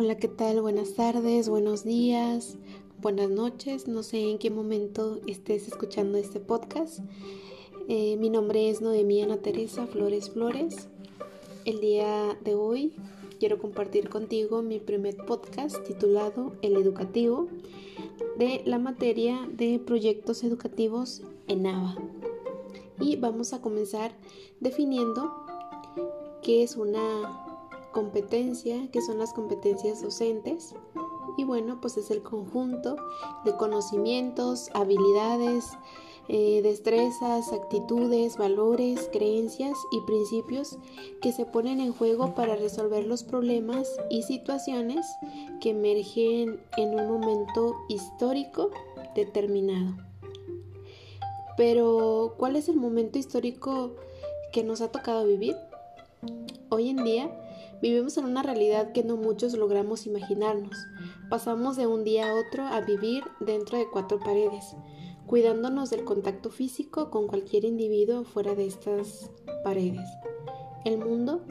Hola, ¿qué tal? Buenas tardes, buenos días, buenas noches. No sé en qué momento estés escuchando este podcast. Eh, mi nombre es Noemí Ana Teresa Flores Flores. El día de hoy quiero compartir contigo mi primer podcast titulado El Educativo de la materia de proyectos educativos en ABA. Y vamos a comenzar definiendo qué es una competencia, que son las competencias docentes. Y bueno, pues es el conjunto de conocimientos, habilidades, eh, destrezas, actitudes, valores, creencias y principios que se ponen en juego para resolver los problemas y situaciones que emergen en un momento histórico determinado. Pero, ¿cuál es el momento histórico que nos ha tocado vivir? Hoy en día Vivimos en una realidad que no muchos logramos imaginarnos. Pasamos de un día a otro a vivir dentro de cuatro paredes, cuidándonos del contacto físico con cualquier individuo fuera de estas paredes. El mundo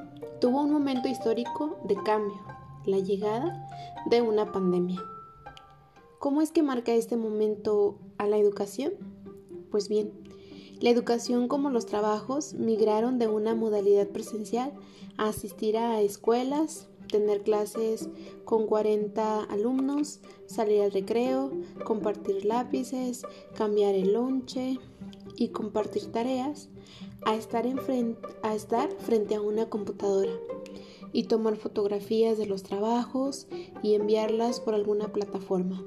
tuvo un momento histórico de cambio, la llegada de una pandemia. ¿Cómo es que marca este momento a la educación? Pues bien, la educación como los trabajos migraron de una modalidad presencial a asistir a escuelas, tener clases con 40 alumnos, salir al recreo, compartir lápices, cambiar el lonche y compartir tareas, a estar, a estar frente a una computadora y tomar fotografías de los trabajos y enviarlas por alguna plataforma.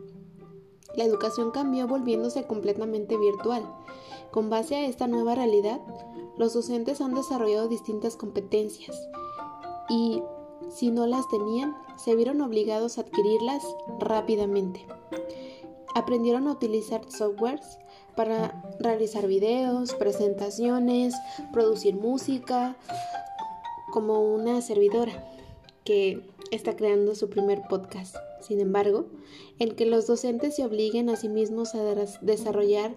La educación cambió volviéndose completamente virtual con base a esta nueva realidad, los docentes han desarrollado distintas competencias y, si no las tenían, se vieron obligados a adquirirlas rápidamente. Aprendieron a utilizar softwares para realizar videos, presentaciones, producir música, como una servidora que está creando su primer podcast. Sin embargo, el que los docentes se obliguen a sí mismos a desarrollar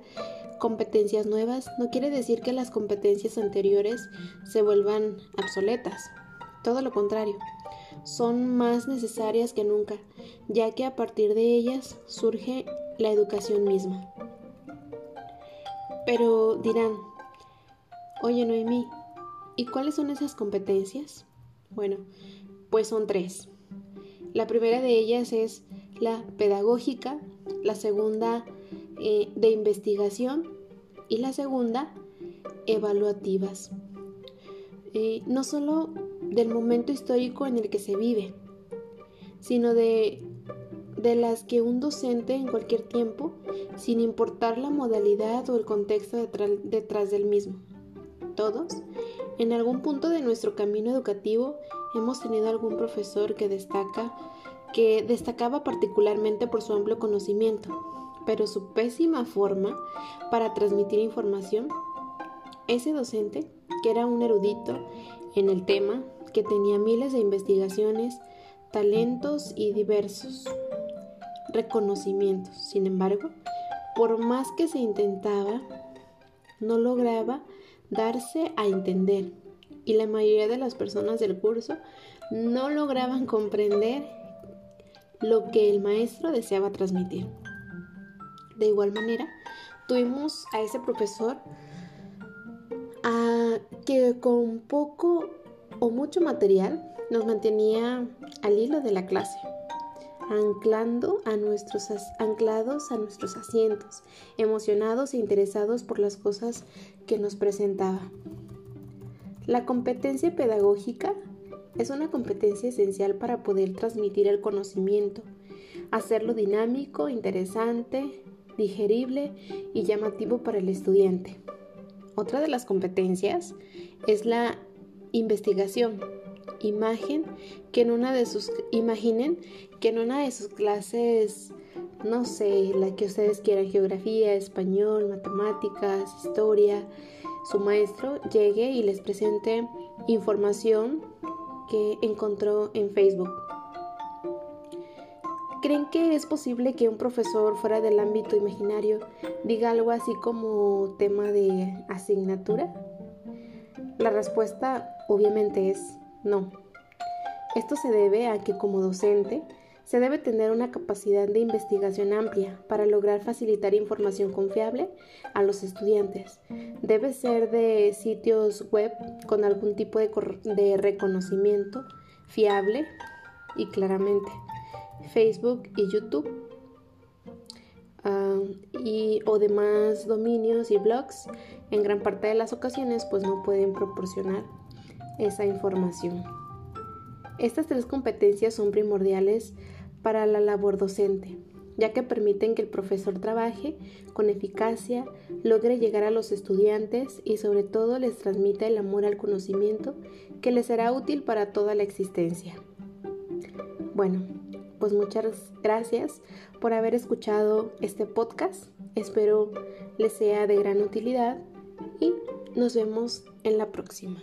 competencias nuevas no quiere decir que las competencias anteriores se vuelvan obsoletas. Todo lo contrario, son más necesarias que nunca, ya que a partir de ellas surge la educación misma. Pero dirán, oye Noemí, ¿y cuáles son esas competencias? Bueno, pues son tres. La primera de ellas es la pedagógica, la segunda eh, de investigación y la segunda, evaluativas. Eh, no solo del momento histórico en el que se vive, sino de, de las que un docente en cualquier tiempo, sin importar la modalidad o el contexto detrás, detrás del mismo. Todos, en algún punto de nuestro camino educativo, hemos tenido algún profesor que destaca que destacaba particularmente por su amplio conocimiento, pero su pésima forma para transmitir información, ese docente, que era un erudito en el tema, que tenía miles de investigaciones, talentos y diversos reconocimientos. Sin embargo, por más que se intentaba, no lograba darse a entender y la mayoría de las personas del curso no lograban comprender lo que el maestro deseaba transmitir. De igual manera, tuvimos a ese profesor que con poco o mucho material nos mantenía al hilo de la clase, anclando a nuestros, anclados a nuestros asientos, emocionados e interesados por las cosas que nos presentaba. La competencia pedagógica es una competencia esencial para poder transmitir el conocimiento, hacerlo dinámico, interesante, digerible y llamativo para el estudiante. Otra de las competencias es la investigación. Imagen que en una de sus imaginen que en una de sus clases no sé, la que ustedes quieran, geografía, español, matemáticas, historia, su maestro llegue y les presente información que encontró en Facebook ¿Creen que es posible que un profesor fuera del ámbito imaginario diga algo así como tema de asignatura? La respuesta obviamente es no. Esto se debe a que como docente se debe tener una capacidad de investigación amplia para lograr facilitar información confiable a los estudiantes. Debe ser de sitios web con algún tipo de, reconocimiento fiable y claramente Facebook y YouTube ah, y o demás dominios y blogs en gran parte de las ocasiones pues no pueden proporcionar esa información. Estas tres competencias son primordiales para la labor docente, ya que permiten que el profesor trabaje con eficacia, logre llegar a los estudiantes y sobre todo les transmita el amor al conocimiento que les será útil para toda la existencia. Bueno, pues muchas gracias por haber escuchado este podcast. Espero les sea de gran utilidad y nos vemos en la próxima.